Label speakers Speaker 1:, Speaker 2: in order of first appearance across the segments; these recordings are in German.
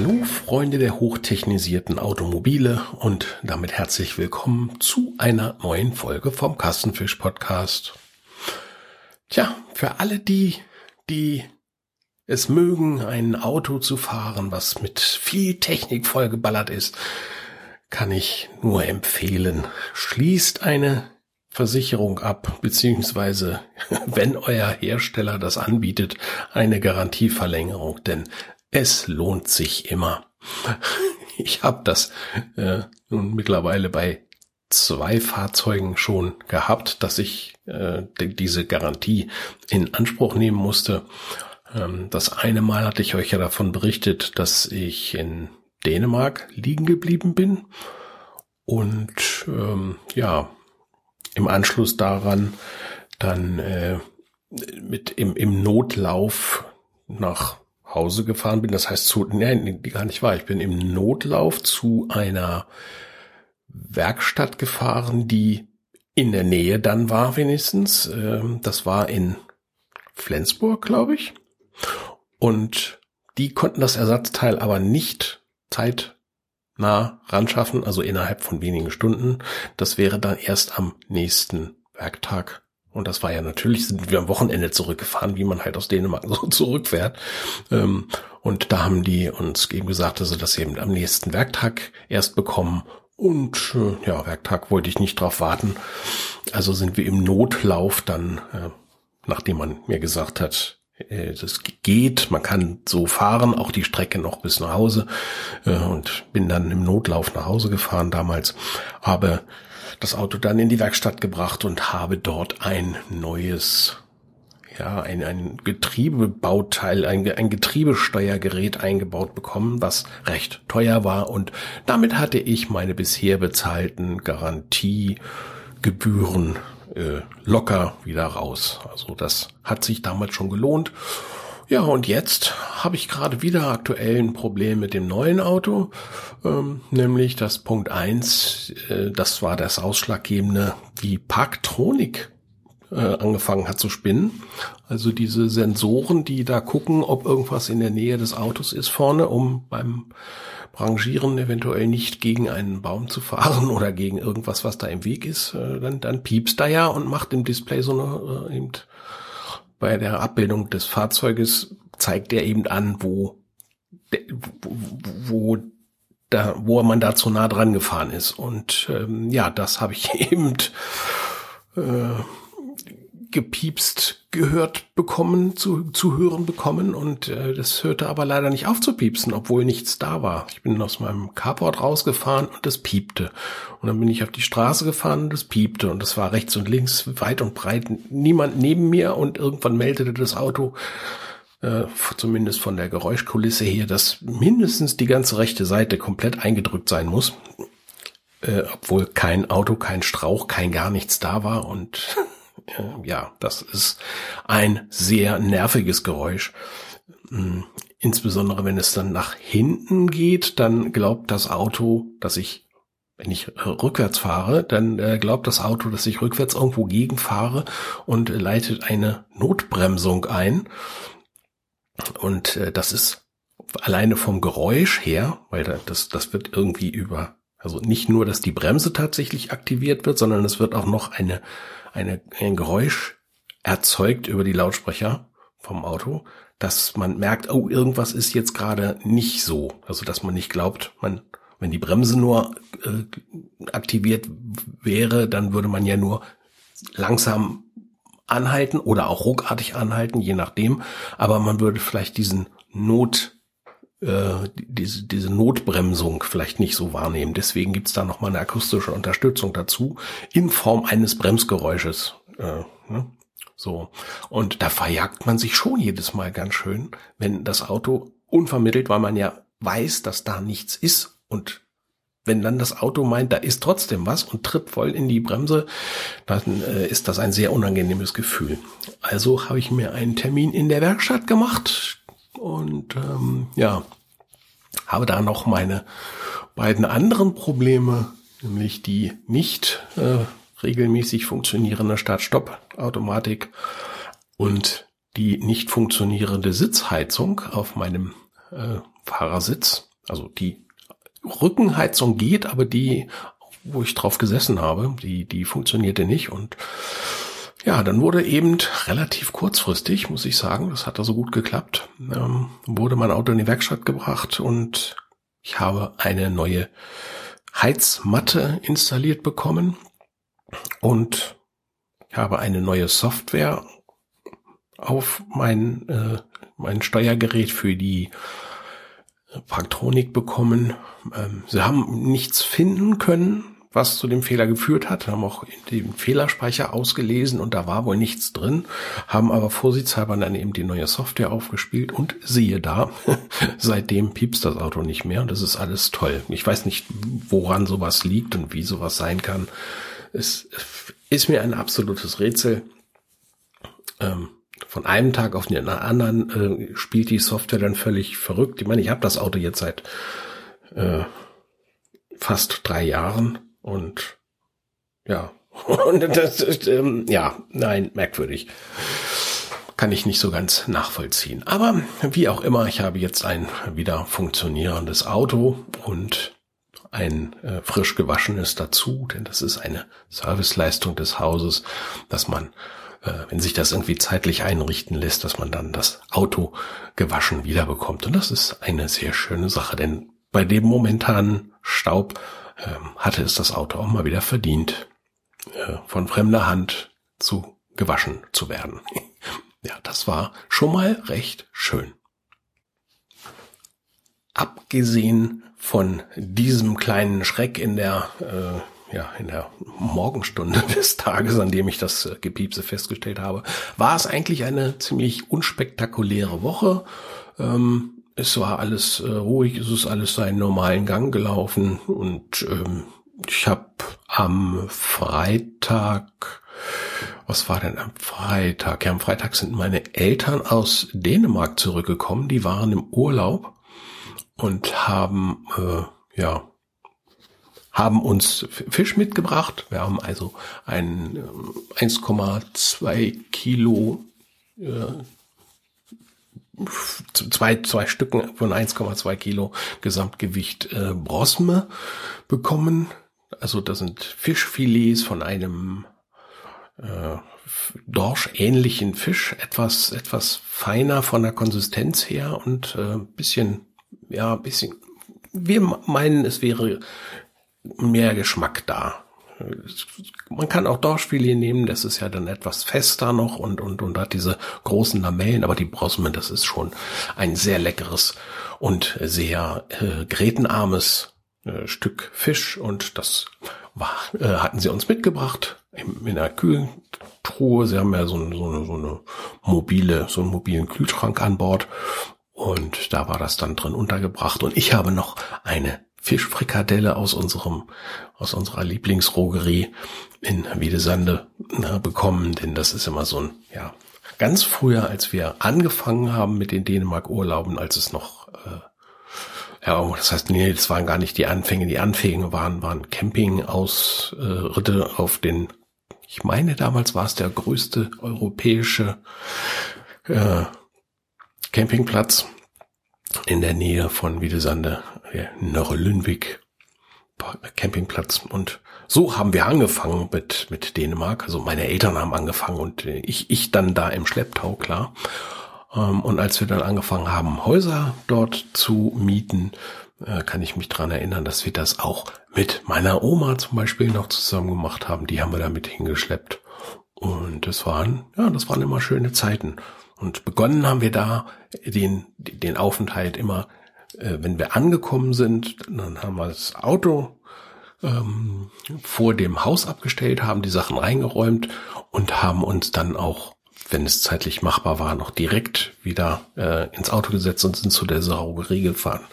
Speaker 1: Hallo Freunde der hochtechnisierten Automobile und damit herzlich willkommen zu einer neuen Folge vom Kassenfisch Podcast. Tja, für alle die, die es mögen, ein Auto zu fahren, was mit viel Technik vollgeballert ist, kann ich nur empfehlen, schließt eine Versicherung ab, beziehungsweise wenn euer Hersteller das anbietet, eine Garantieverlängerung, denn es lohnt sich immer. Ich habe das äh, nun mittlerweile bei zwei Fahrzeugen schon gehabt, dass ich äh, diese Garantie in Anspruch nehmen musste. Ähm, das eine Mal hatte ich euch ja davon berichtet, dass ich in Dänemark liegen geblieben bin und ähm, ja im Anschluss daran dann äh, mit im, im Notlauf nach Hause gefahren bin. Das heißt zu, nein, gar nicht wahr. Ich bin im Notlauf zu einer Werkstatt gefahren, die in der Nähe dann war wenigstens. Ähm, das war in Flensburg, glaube ich. Und die konnten das Ersatzteil aber nicht zeitnah ranschaffen, also innerhalb von wenigen Stunden. Das wäre dann erst am nächsten Werktag und das war ja natürlich, sind wir am Wochenende zurückgefahren, wie man halt aus Dänemark so zurückfährt. Ähm, und da haben die uns eben gesagt, dass sie das eben am nächsten Werktag erst bekommen. Und äh, ja, Werktag wollte ich nicht drauf warten. Also sind wir im Notlauf dann, äh, nachdem man mir gesagt hat, äh, das geht, man kann so fahren, auch die Strecke noch bis nach Hause. Und bin dann im Notlauf nach Hause gefahren damals. Aber das Auto dann in die Werkstatt gebracht und habe dort ein neues, ja, ein, ein Getriebebauteil, ein, ein Getriebesteuergerät eingebaut bekommen, was recht teuer war und damit hatte ich meine bisher bezahlten Garantiegebühren äh, locker wieder raus. Also das hat sich damals schon gelohnt ja, und jetzt habe ich gerade wieder aktuell ein Problem mit dem neuen Auto, ähm, nämlich das Punkt eins, äh, das war das Ausschlaggebende, wie Parktronik äh, angefangen hat zu spinnen. Also diese Sensoren, die da gucken, ob irgendwas in der Nähe des Autos ist vorne, um beim Rangieren eventuell nicht gegen einen Baum zu fahren oder gegen irgendwas, was da im Weg ist, äh, dann, dann piepst da ja und macht im Display so eine äh, bei der Abbildung des Fahrzeuges zeigt er eben an, wo, wo, da, wo man da zu nah dran gefahren ist. Und ähm, ja, das habe ich eben äh, gepiepst gehört bekommen, zu, zu hören bekommen und äh, das hörte aber leider nicht auf zu piepsen, obwohl nichts da war. Ich bin aus meinem Carport rausgefahren und es piepte. Und dann bin ich auf die Straße gefahren und es piepte und es war rechts und links weit und breit niemand neben mir und irgendwann meldete das Auto, äh, zumindest von der Geräuschkulisse her, dass mindestens die ganze rechte Seite komplett eingedrückt sein muss. Äh, obwohl kein Auto, kein Strauch, kein gar nichts da war und ja, das ist ein sehr nerviges Geräusch. Hm, insbesondere wenn es dann nach hinten geht, dann glaubt das Auto, dass ich, wenn ich rückwärts fahre, dann äh, glaubt das Auto, dass ich rückwärts irgendwo gegenfahre und leitet eine Notbremsung ein. Und äh, das ist alleine vom Geräusch her, weil das, das wird irgendwie über, also nicht nur, dass die Bremse tatsächlich aktiviert wird, sondern es wird auch noch eine eine, ein Geräusch erzeugt über die Lautsprecher vom Auto, dass man merkt, oh, irgendwas ist jetzt gerade nicht so. Also, dass man nicht glaubt, man, wenn die Bremse nur äh, aktiviert wäre, dann würde man ja nur langsam anhalten oder auch ruckartig anhalten, je nachdem. Aber man würde vielleicht diesen Not, äh, diese, diese Notbremsung vielleicht nicht so wahrnehmen. Deswegen gibt's da nochmal eine akustische Unterstützung dazu in Form eines Bremsgeräusches. Äh, ne? So. Und da verjagt man sich schon jedes Mal ganz schön, wenn das Auto unvermittelt, weil man ja weiß, dass da nichts ist und wenn dann das Auto meint, da ist trotzdem was und tritt voll in die Bremse, dann äh, ist das ein sehr unangenehmes Gefühl. Also habe ich mir einen Termin in der Werkstatt gemacht, und ähm, ja, habe da noch meine beiden anderen Probleme, nämlich die nicht äh, regelmäßig funktionierende Start-Stopp-Automatik und die nicht funktionierende Sitzheizung auf meinem äh, Fahrersitz. Also die Rückenheizung geht, aber die, wo ich drauf gesessen habe, die, die funktionierte nicht und ja, dann wurde eben relativ kurzfristig, muss ich sagen, das hat also gut geklappt, ähm, wurde mein Auto in die Werkstatt gebracht und ich habe eine neue Heizmatte installiert bekommen und ich habe eine neue Software auf mein, äh, mein Steuergerät für die Praktronik bekommen. Ähm, sie haben nichts finden können, was zu dem Fehler geführt hat, haben auch den Fehlerspeicher ausgelesen und da war wohl nichts drin, haben aber vorsichtshalber dann eben die neue Software aufgespielt und siehe da, seitdem piepst das Auto nicht mehr und das ist alles toll. Ich weiß nicht, woran sowas liegt und wie sowas sein kann. Es ist mir ein absolutes Rätsel. Ähm, von einem Tag auf den anderen äh, spielt die Software dann völlig verrückt. Ich meine, ich habe das Auto jetzt seit äh, fast drei Jahren und ja, und das ist, ähm, ja, nein, merkwürdig. Kann ich nicht so ganz nachvollziehen. Aber wie auch immer, ich habe jetzt ein wieder funktionierendes Auto und ein äh, frisch gewaschenes dazu, denn das ist eine Serviceleistung des Hauses, dass man äh, wenn sich das irgendwie zeitlich einrichten lässt, dass man dann das Auto gewaschen wiederbekommt. Und das ist eine sehr schöne Sache, denn bei dem momentanen Staub hatte es das Auto auch mal wieder verdient, äh, von fremder Hand zu gewaschen zu werden. ja, das war schon mal recht schön. Abgesehen von diesem kleinen Schreck in der äh, ja, in der Morgenstunde des Tages, an dem ich das äh, Gepiepse festgestellt habe, war es eigentlich eine ziemlich unspektakuläre Woche. Ähm, es war alles äh, ruhig, es ist alles seinen normalen Gang gelaufen und ähm, ich habe am Freitag, was war denn am Freitag? Ja, am Freitag sind meine Eltern aus Dänemark zurückgekommen, die waren im Urlaub und haben äh, ja haben uns Fisch mitgebracht. Wir haben also ein 1,2 ähm, Kilo äh, zwei, zwei Stücken von 1,2 Kilo Gesamtgewicht äh, Brosme bekommen. Also das sind Fischfilets von einem äh, Dorsch-ähnlichen Fisch, etwas, etwas feiner von der Konsistenz her und äh, bisschen, ja, bisschen, wir meinen, es wäre mehr Geschmack da. Man kann auch Dorschfilet nehmen, das ist ja dann etwas fester noch und, und, und hat diese großen Lamellen, aber die Brosmen, das ist schon ein sehr leckeres und sehr äh, grätenarmes äh, Stück Fisch und das war, äh, hatten sie uns mitgebracht in, in einer Kühltruhe. Sie haben ja so, eine, so, eine, so eine mobile, so einen mobilen Kühlschrank an Bord und da war das dann drin untergebracht und ich habe noch eine Fischfrikadelle aus unserem, aus unserer Lieblingsrogerie in Wiedesande äh, bekommen, denn das ist immer so ein, ja, ganz früher, als wir angefangen haben mit den Dänemark-Urlauben, als es noch, äh, ja, das heißt, nee, das waren gar nicht die Anfänge, die Anfänge waren, waren Camping-Ausritte auf den, ich meine, damals war es der größte europäische äh, Campingplatz in der Nähe von Wiedesande, Nörre-Lünwig Campingplatz. Und so haben wir angefangen mit, mit Dänemark. Also meine Eltern haben angefangen und ich, ich dann da im Schlepptau, klar. Ähm, und als wir dann angefangen haben, Häuser dort zu mieten, äh, kann ich mich dran erinnern, dass wir das auch mit meiner Oma zum Beispiel noch zusammen gemacht haben. Die haben wir damit hingeschleppt. Und das waren, ja, das waren immer schöne Zeiten. Und begonnen haben wir da den, den Aufenthalt immer, äh, wenn wir angekommen sind, dann haben wir das Auto ähm, vor dem Haus abgestellt, haben die Sachen reingeräumt und haben uns dann auch, wenn es zeitlich machbar war, noch direkt wieder äh, ins Auto gesetzt und sind zu der Saugerie gefahren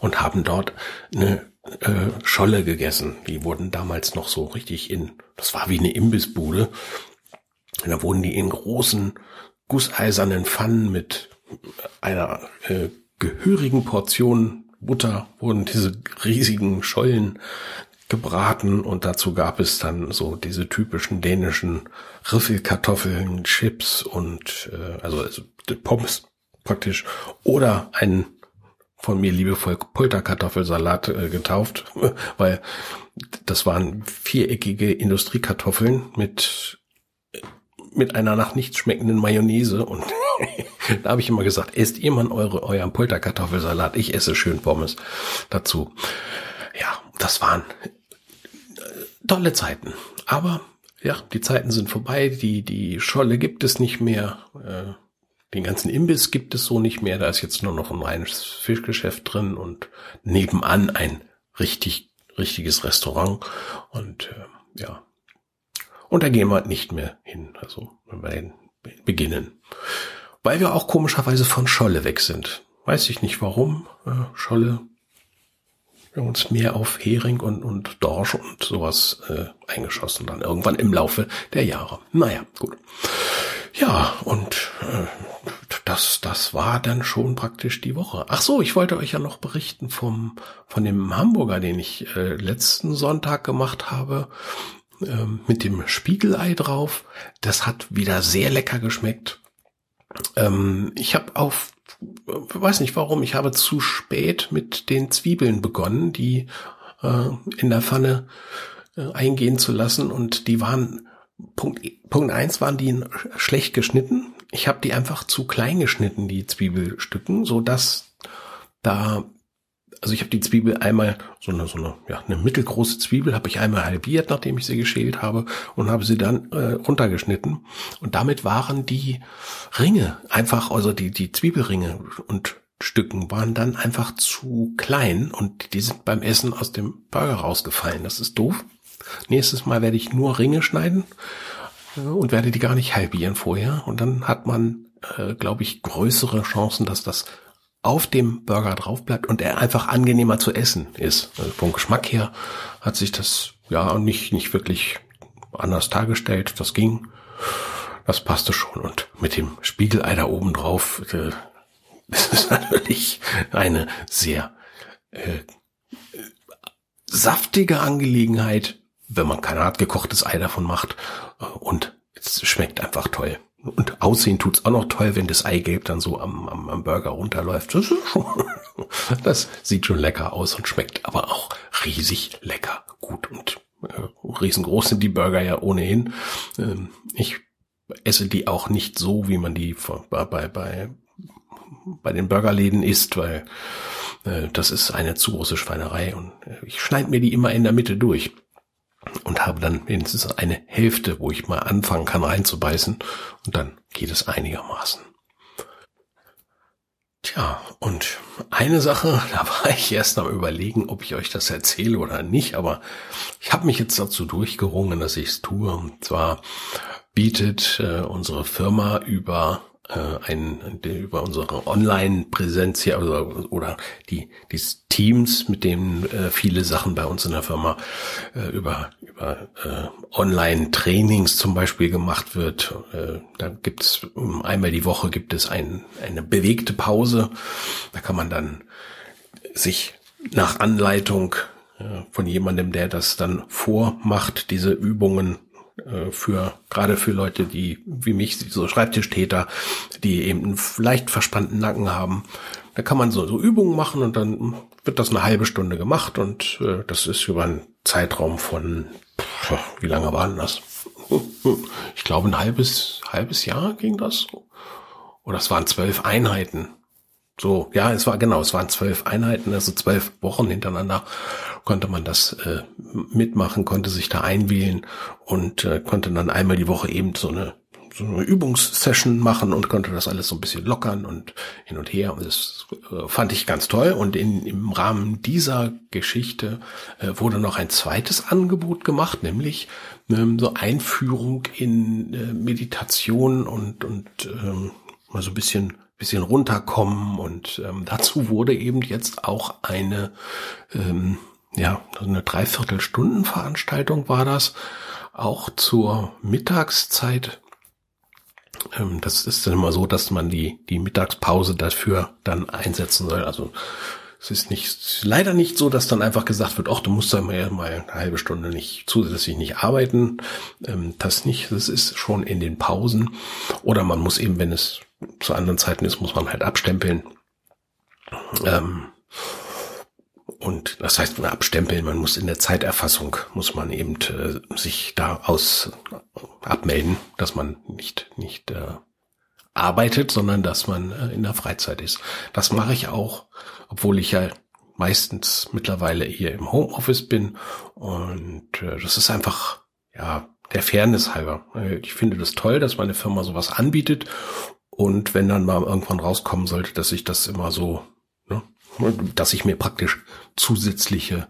Speaker 1: und haben dort eine äh, Scholle gegessen. Die wurden damals noch so richtig in, das war wie eine Imbissbude. Da wurden die in großen gusseisernen Pfannen mit einer äh, gehörigen Portion Butter wurden diese riesigen Schollen gebraten und dazu gab es dann so diese typischen dänischen Riffelkartoffeln, Chips und äh, also, also Pommes praktisch oder ein von mir liebevoll Pulterkartoffelsalat äh, getauft, weil das waren viereckige Industriekartoffeln mit mit einer nach nichts schmeckenden Mayonnaise und da habe ich immer gesagt, esst ihr mal eure euren Pulterkartoffelsalat, ich esse schön Pommes dazu. Ja, das waren äh, tolle Zeiten, aber ja, die Zeiten sind vorbei, die die Scholle gibt es nicht mehr. Äh, den ganzen Imbiss gibt es so nicht mehr. Da ist jetzt nur noch ein reines Fischgeschäft drin und nebenan ein richtig, richtiges Restaurant. Und äh, ja. Und da gehen wir nicht mehr hin. Also wenn wir beginnen. Weil wir auch komischerweise von Scholle weg sind. Weiß ich nicht warum. Äh, Scholle wir uns mehr auf Hering und, und Dorsch und sowas äh, eingeschossen dann irgendwann im Laufe der Jahre. Naja, gut. Ja, und äh, das, das war dann schon praktisch die Woche. Ach so, ich wollte euch ja noch berichten vom, von dem Hamburger, den ich äh, letzten Sonntag gemacht habe, äh, mit dem Spiegelei drauf. Das hat wieder sehr lecker geschmeckt. Ähm, ich habe auf, weiß nicht warum, ich habe zu spät mit den Zwiebeln begonnen, die äh, in der Pfanne äh, eingehen zu lassen und die waren Punkt, Punkt eins waren die schlecht geschnitten. Ich habe die einfach zu klein geschnitten, die Zwiebelstücken, so dass da, also ich habe die Zwiebel einmal, so eine, so eine, ja, eine mittelgroße Zwiebel habe ich einmal halbiert, nachdem ich sie geschält habe und habe sie dann äh, runtergeschnitten. Und damit waren die Ringe einfach, also die, die Zwiebelringe und Stücken waren dann einfach zu klein und die sind beim Essen aus dem Burger rausgefallen. Das ist doof. Nächstes Mal werde ich nur Ringe schneiden äh, und werde die gar nicht halbieren vorher. Und dann hat man, äh, glaube ich, größere Chancen, dass das auf dem Burger drauf bleibt und er einfach angenehmer zu essen ist. Also vom Geschmack her hat sich das ja nicht, nicht wirklich anders dargestellt. Das ging. Das passte schon. Und mit dem Spiegelei da oben drauf, äh, das ist natürlich eine sehr äh, saftige Angelegenheit wenn man kein hart gekochtes Ei davon macht. Und es schmeckt einfach toll. Und aussehen tut's auch noch toll, wenn das Eigelb dann so am, am, am Burger runterläuft. Das, schon, das sieht schon lecker aus und schmeckt aber auch riesig lecker gut. Und äh, riesengroß sind die Burger ja ohnehin. Ähm, ich esse die auch nicht so, wie man die bei, bei, bei, bei den Burgerläden isst, weil äh, das ist eine zu große Schweinerei und äh, ich schneide mir die immer in der Mitte durch und habe dann wenigstens eine Hälfte, wo ich mal anfangen kann reinzubeißen und dann geht es einigermaßen. Tja, und eine Sache, da war ich erst am überlegen, ob ich euch das erzähle oder nicht, aber ich habe mich jetzt dazu durchgerungen, dass ich es tue. Und zwar bietet äh, unsere Firma über ein, über unsere Online-Präsenz hier oder, oder die, die Teams, mit denen äh, viele Sachen bei uns in der Firma äh, über, über äh, Online-Trainings zum Beispiel gemacht wird. Äh, da gibt es einmal die Woche gibt es ein, eine bewegte Pause. Da kann man dann sich nach Anleitung äh, von jemandem, der das dann vormacht, diese Übungen äh, für gerade für Leute, die wie mich so Schreibtischtäter, die eben einen leicht verspannten Nacken haben. Da kann man so, so Übungen machen und dann wird das eine halbe Stunde gemacht und äh, das ist über einen Zeitraum von pff, wie lange waren das? Ich glaube ein halbes halbes Jahr ging das. Oder es waren zwölf Einheiten. So, ja, es war genau, es waren zwölf Einheiten, also zwölf Wochen hintereinander konnte man das äh, mitmachen, konnte sich da einwählen und äh, konnte dann einmal die Woche eben so eine so eine Übungssession machen und konnte das alles so ein bisschen lockern und hin und her. Und das äh, fand ich ganz toll. Und in, im Rahmen dieser Geschichte äh, wurde noch ein zweites Angebot gemacht, nämlich ähm, so Einführung in äh, Meditation und, und ähm, mal so ein bisschen bisschen runterkommen und ähm, dazu wurde eben jetzt auch eine ähm, ja eine Dreiviertelstunden Veranstaltung war das auch zur Mittagszeit ähm, das ist dann immer so, dass man die die Mittagspause dafür dann einsetzen soll. Also es ist nicht leider nicht so, dass dann einfach gesagt wird, ach, du musst da mal, mal eine halbe Stunde nicht zusätzlich nicht arbeiten. Ähm, das nicht. Das ist schon in den Pausen. Oder man muss eben, wenn es zu anderen Zeiten ist, muss man halt abstempeln. Ähm, und das heißt, abstempeln, man muss in der Zeiterfassung, muss man eben äh, sich da aus abmelden, dass man nicht, nicht äh, arbeitet, sondern dass man äh, in der Freizeit ist. Das mache ich auch, obwohl ich ja meistens mittlerweile hier im Homeoffice bin. Und äh, das ist einfach, ja, der Fairness halber. Äh, ich finde das toll, dass meine Firma sowas anbietet. Und wenn dann mal irgendwann rauskommen sollte, dass ich das immer so dass ich mir praktisch zusätzliche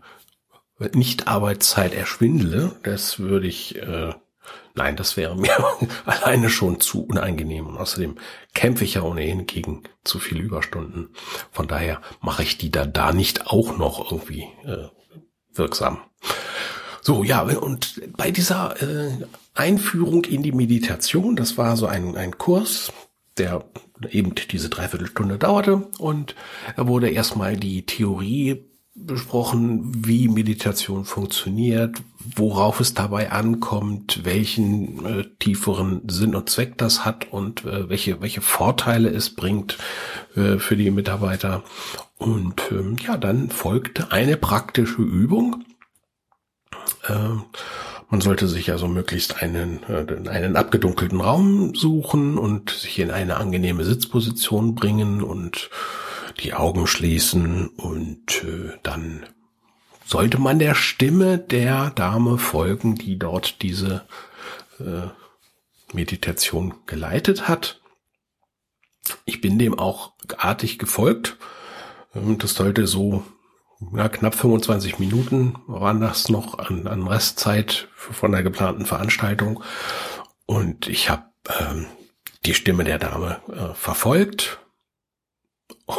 Speaker 1: Nicht-Arbeitszeit erschwindele, das würde ich, äh, nein, das wäre mir alleine schon zu unangenehm. Und außerdem kämpfe ich ja ohnehin gegen zu viele Überstunden. Von daher mache ich die da, da nicht auch noch irgendwie äh, wirksam. So, ja, und bei dieser äh, Einführung in die Meditation, das war so ein, ein Kurs, der eben diese Dreiviertelstunde dauerte und da wurde erstmal die Theorie besprochen, wie Meditation funktioniert, worauf es dabei ankommt, welchen äh, tieferen Sinn und Zweck das hat und äh, welche, welche Vorteile es bringt äh, für die Mitarbeiter. Und ähm, ja, dann folgte eine praktische Übung. Ähm, man sollte sich also möglichst einen, äh, einen abgedunkelten Raum suchen und sich in eine angenehme Sitzposition bringen und die Augen schließen und äh, dann sollte man der Stimme der Dame folgen, die dort diese äh, Meditation geleitet hat. Ich bin dem auch artig gefolgt. Ähm, das sollte so ja, knapp 25 Minuten waren das noch an, an Restzeit von der geplanten Veranstaltung. Und ich habe ähm, die Stimme der Dame äh, verfolgt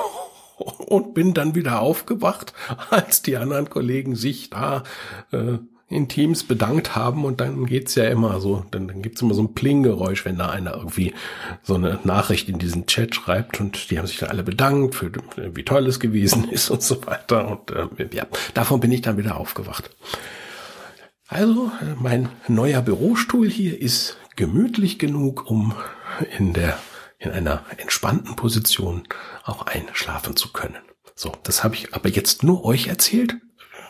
Speaker 1: und bin dann wieder aufgewacht, als die anderen Kollegen sich da äh, in Teams bedankt haben und dann geht's ja immer so, dann, dann gibt's immer so ein Pling-Geräusch, wenn da einer irgendwie so eine Nachricht in diesen Chat schreibt und die haben sich dann alle bedankt für wie toll es gewesen ist und so weiter und äh, ja, davon bin ich dann wieder aufgewacht. Also, mein neuer Bürostuhl hier ist gemütlich genug, um in der in einer entspannten Position auch einschlafen zu können. So, das habe ich aber jetzt nur euch erzählt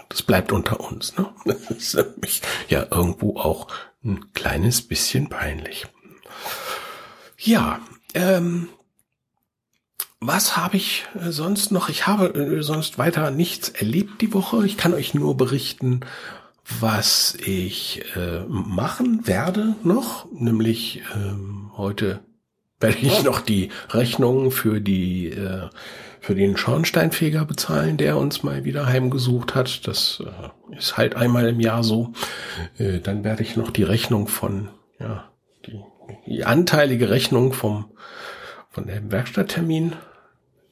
Speaker 1: das bleibt unter uns. Ne? Das ist nämlich ja irgendwo auch ein kleines bisschen peinlich. Ja, ähm, was habe ich äh, sonst noch? Ich habe äh, sonst weiter nichts erlebt die Woche. Ich kann euch nur berichten, was ich äh, machen werde noch. Nämlich ähm, heute werde ich noch die Rechnung für die äh, für den Schornsteinfeger bezahlen, der uns mal wieder heimgesucht hat. Das äh, ist halt einmal im Jahr so. Äh, dann werde ich noch die Rechnung von, ja, die, die anteilige Rechnung vom, von dem Werkstatttermin,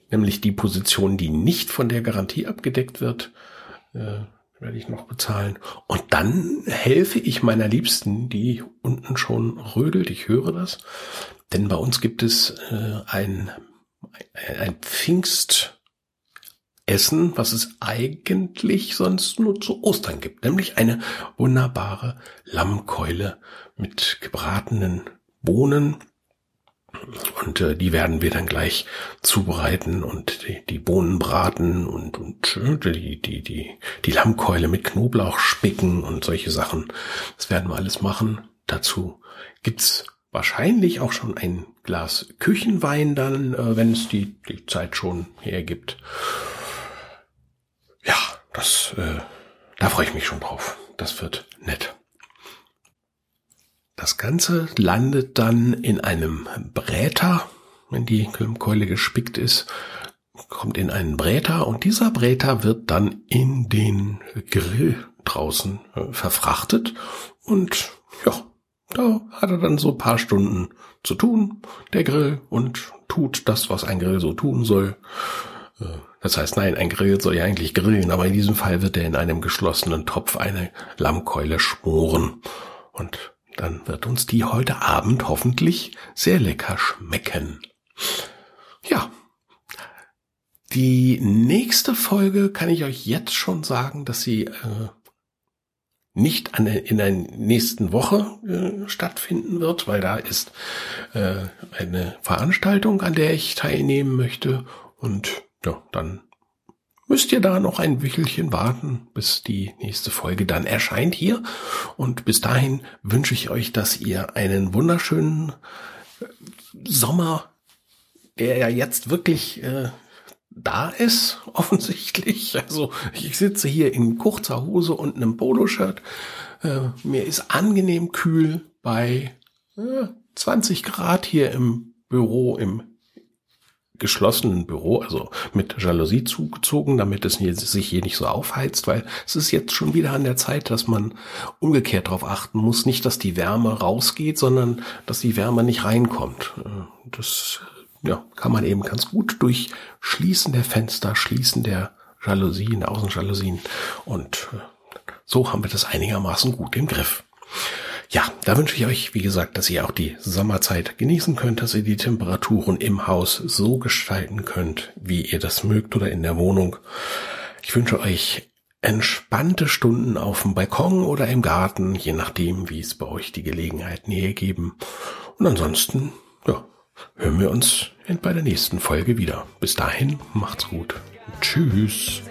Speaker 1: nämlich die Position, die nicht von der Garantie abgedeckt wird, äh, werde ich noch bezahlen. Und dann helfe ich meiner Liebsten, die unten schon rödelt, ich höre das. Denn bei uns gibt es äh, ein ein Pfingstessen, was es eigentlich sonst nur zu Ostern gibt, nämlich eine wunderbare Lammkeule mit gebratenen Bohnen. Und äh, die werden wir dann gleich zubereiten und die, die Bohnen braten und, und äh, die, die, die, die Lammkeule mit Knoblauch spicken und solche Sachen. Das werden wir alles machen. Dazu gibt's wahrscheinlich auch schon ein Glas Küchenwein dann, äh, wenn es die, die Zeit schon hergibt. Ja, das, äh, da freue ich mich schon drauf. Das wird nett. Das Ganze landet dann in einem Bräter, wenn die Keule gespickt ist, kommt in einen Bräter und dieser Bräter wird dann in den Grill draußen äh, verfrachtet und ja, da hat er dann so ein paar Stunden zu tun, der Grill, und tut das, was ein Grill so tun soll. Äh, das heißt, nein, ein Grill soll ja eigentlich grillen, aber in diesem Fall wird er in einem geschlossenen Topf eine Lammkeule schmoren. Und dann wird uns die heute Abend hoffentlich sehr lecker schmecken. Ja. Die nächste Folge kann ich euch jetzt schon sagen, dass sie äh, nicht an, in der nächsten Woche äh, stattfinden wird, weil da ist äh, eine Veranstaltung, an der ich teilnehmen möchte. Und ja, dann müsst ihr da noch ein Wichelchen warten, bis die nächste Folge dann erscheint hier. Und bis dahin wünsche ich euch, dass ihr einen wunderschönen äh, Sommer, der ja jetzt wirklich äh, da ist, offensichtlich. Also ich sitze hier in kurzer Hose und einem Poloshirt. Äh, mir ist angenehm kühl bei äh, 20 Grad hier im Büro, im geschlossenen Büro, also mit Jalousie zugezogen, damit es sich hier nicht so aufheizt, weil es ist jetzt schon wieder an der Zeit, dass man umgekehrt darauf achten muss, nicht, dass die Wärme rausgeht, sondern dass die Wärme nicht reinkommt. Das ja, kann man eben ganz gut durch Schließen der Fenster, Schließen der Jalousien, Außenjalousien und äh, so haben wir das einigermaßen gut im Griff. Ja, da wünsche ich euch, wie gesagt, dass ihr auch die Sommerzeit genießen könnt, dass ihr die Temperaturen im Haus so gestalten könnt, wie ihr das mögt oder in der Wohnung. Ich wünsche euch entspannte Stunden auf dem Balkon oder im Garten, je nachdem, wie es bei euch die Gelegenheit nähe geben. Und ansonsten, ja, hören wir uns bei der nächsten Folge wieder. Bis dahin, macht's gut. Tschüss.